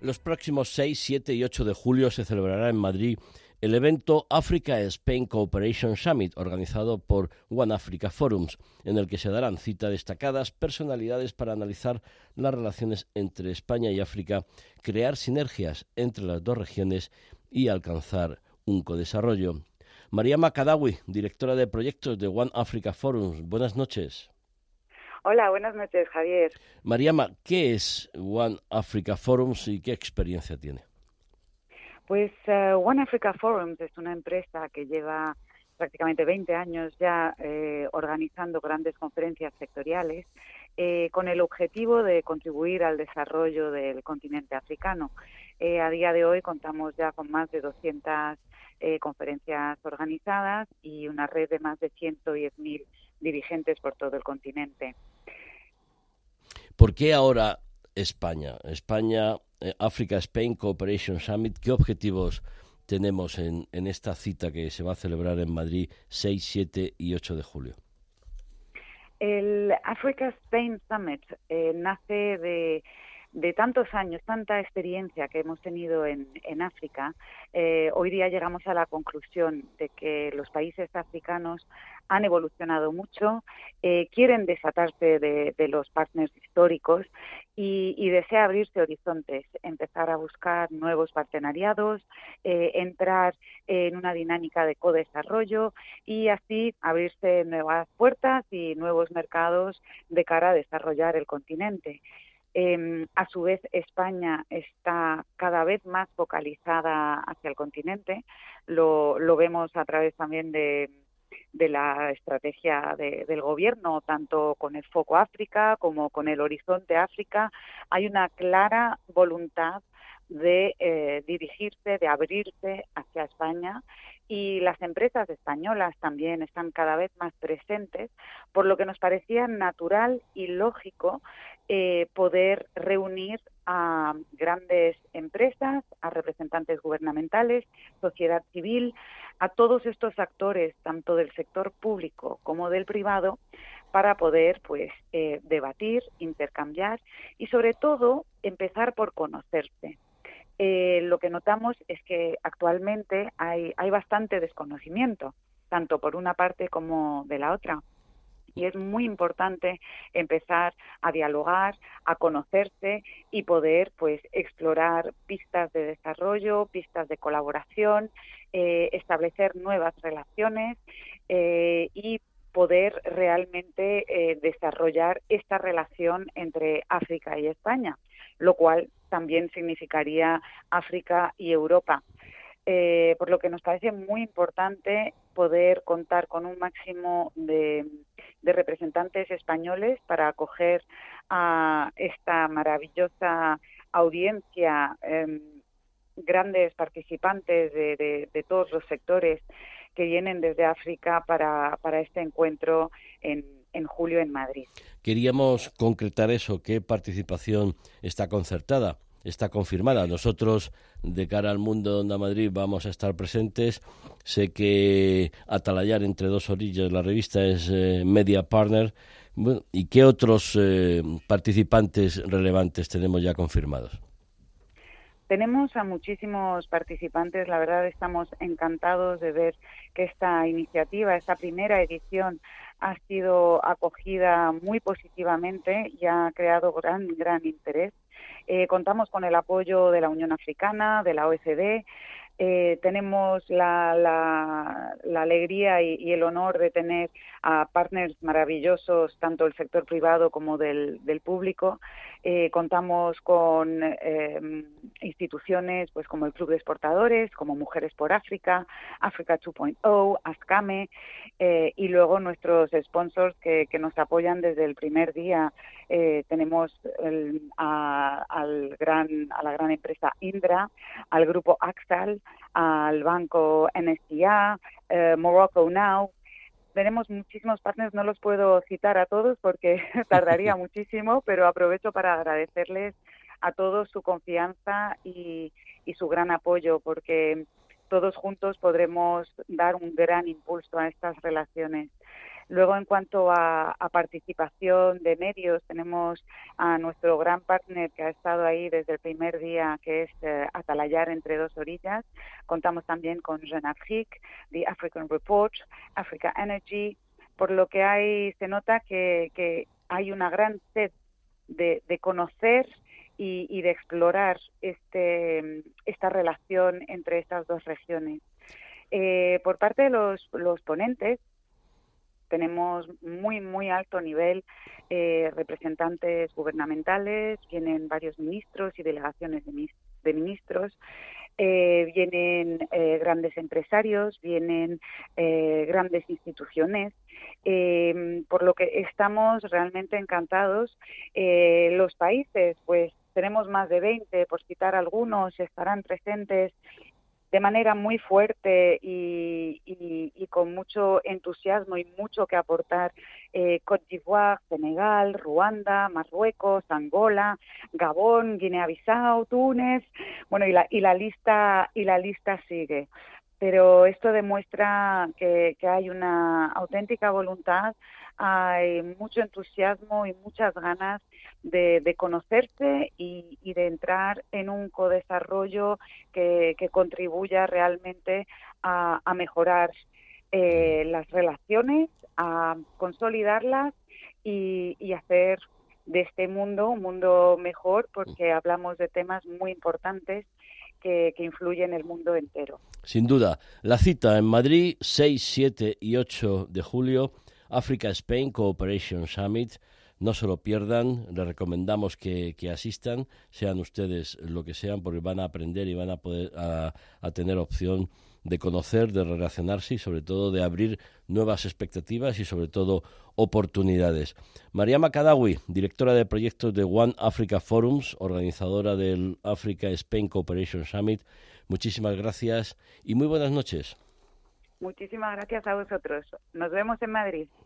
Los próximos 6, 7 y 8 de julio se celebrará en Madrid el evento Africa Spain Cooperation Summit, organizado por One Africa Forums, en el que se darán cita destacadas personalidades para analizar las relaciones entre España y África, crear sinergias entre las dos regiones y alcanzar un codesarrollo. María Macadawi, directora de proyectos de One Africa Forums. Buenas noches. Hola, buenas noches, Javier. Mariama, ¿qué es One Africa Forums y qué experiencia tiene? Pues uh, One Africa Forums es una empresa que lleva prácticamente 20 años ya eh, organizando grandes conferencias sectoriales eh, con el objetivo de contribuir al desarrollo del continente africano. Eh, a día de hoy contamos ya con más de 200 conferencias organizadas y una red de más de 110.000 dirigentes por todo el continente. ¿Por qué ahora España? España, eh, Africa Spain Cooperation Summit, ¿qué objetivos tenemos en, en esta cita que se va a celebrar en Madrid 6, 7 y 8 de julio? El Africa Spain Summit eh, nace de de tantos años, tanta experiencia que hemos tenido en, en África, eh, hoy día llegamos a la conclusión de que los países africanos han evolucionado mucho, eh, quieren desatarse de, los partners históricos y, y, desea abrirse horizontes, empezar a buscar nuevos partenariados, eh, entrar en una dinámica de codesarrollo y así abrirse nuevas puertas y nuevos mercados de cara a desarrollar el continente. Eh, a su vez, España está cada vez más focalizada hacia el continente. Lo, lo vemos a través también de, la estrategia de, del gobierno, tanto con el foco África como con el horizonte África. Hay una clara voluntad de eh, dirigirse, de abrirse hacia España. Y las empresas españolas también están cada vez más presentes, por lo que nos parecía natural y lógico eh, poder reunir a grandes empresas, a representantes gubernamentales, sociedad civil, a todos estos actores, tanto del sector público como del privado, para poder pues eh, debatir, intercambiar y sobre todo empezar por conocerse eh, lo que notamos es que actualmente hay, bastante desconocimiento, tanto por una parte como de la otra. Y es muy importante empezar a dialogar, a conocerse y poder pues explorar pistas de desarrollo, pistas de colaboración, eh, establecer nuevas relaciones eh, y poder realmente eh, desarrollar esta relación entre África y España, lo cual también significaría África y Europa. Eh, por lo que nos parece muy importante poder contar con un máximo de, representantes españoles para acoger a esta maravillosa audiencia, em, grandes participantes de, todos los sectores que vienen desde África para, para este encuentro en, en julio en Madrid. Queríamos concretar eso, qué participación está concertada está confirmada. Nosotros, de cara al mundo donde a Madrid, vamos a estar presentes. Sé que Atalayar, entre dos orillas, la revista es eh, Media Partner. ¿Y qué otros eh, participantes relevantes tenemos ya confirmados? Tenemos a muchísimos participantes, la verdad estamos encantados de ver que esta iniciativa, esta primera edición, ha sido acogida muy positivamente y ha creado gran, gran interés. Eh, contamos con el apoyo de la Unión Africana, de la OECD, eh, tenemos la, la, alegría y, el honor de tener a partners maravillosos, tanto del sector privado como del, del público. Eh, contamos con eh, instituciones pues como el Club de Exportadores, como Mujeres por África, África 2.0, ASCAME eh, y luego nuestros sponsors que, que, nos apoyan desde el primer día. tenemos a, al gran, a la gran empresa Indra, al grupo Axal, al banco NSTA, Morocco Now, tenemos muchísimos partners, no los puedo citar a todos porque tardaría muchísimo, pero aprovecho para agradecerles a todos su confianza y, su gran apoyo, porque todos juntos podremos dar un gran impulso a estas relaciones. Luego, en cuanto a, participación de medios, tenemos a nuestro gran partner que ha estado ahí desde el primer día, que es eh, Atalayar entre dos orillas. Contamos también con Jeune Afrique, The African Report, Africa Energy, por lo que hay, se nota que, hay una gran sed de, conocer y, de explorar este, esta relación entre estas dos regiones. Eh, por parte de los, ponentes, tenemos muy, muy alto nivel eh, representantes gubernamentales, vienen varios ministros y delegaciones de ministros, eh, vienen eh, grandes empresarios, vienen eh, grandes instituciones, por lo que estamos realmente encantados. los países, pues tenemos más de 20, por citar algunos, estarán presentes de manera muy fuerte y, con mucho entusiasmo y mucho que aportar eh, Côte d'Ivoire, Senegal, Ruanda, Marruecos, Angola, Gabón, Guinea-Bissau, Túnez, bueno y la, y la lista y la lista sigue. Pero esto demuestra que, que hay una auténtica voluntad hay mucho entusiasmo y muchas ganas de, de conocerse y, de entrar en un codesarrollo que, que contribuya realmente a, mejorar eh, las relaciones, a consolidarlas y, y hacer de este mundo un mundo mejor porque hablamos de temas muy importantes que, que, influyen en el mundo entero. Sin duda. La cita en Madrid, 6, 7 y 8 de julio Africa Spain Cooperation Summit. No se lo pierdan, les recomendamos que, asistan, sean ustedes lo que sean, porque van a aprender y van a poder a, tener opción de conocer, de relacionarse y sobre todo de abrir nuevas expectativas y sobre todo oportunidades. María Macadawi, directora de proyectos de One Africa Forums, organizadora del Africa Spain Cooperation Summit, muchísimas gracias y muy buenas noches. Muchísimas gracias a vosotros. Nos vemos en Madrid.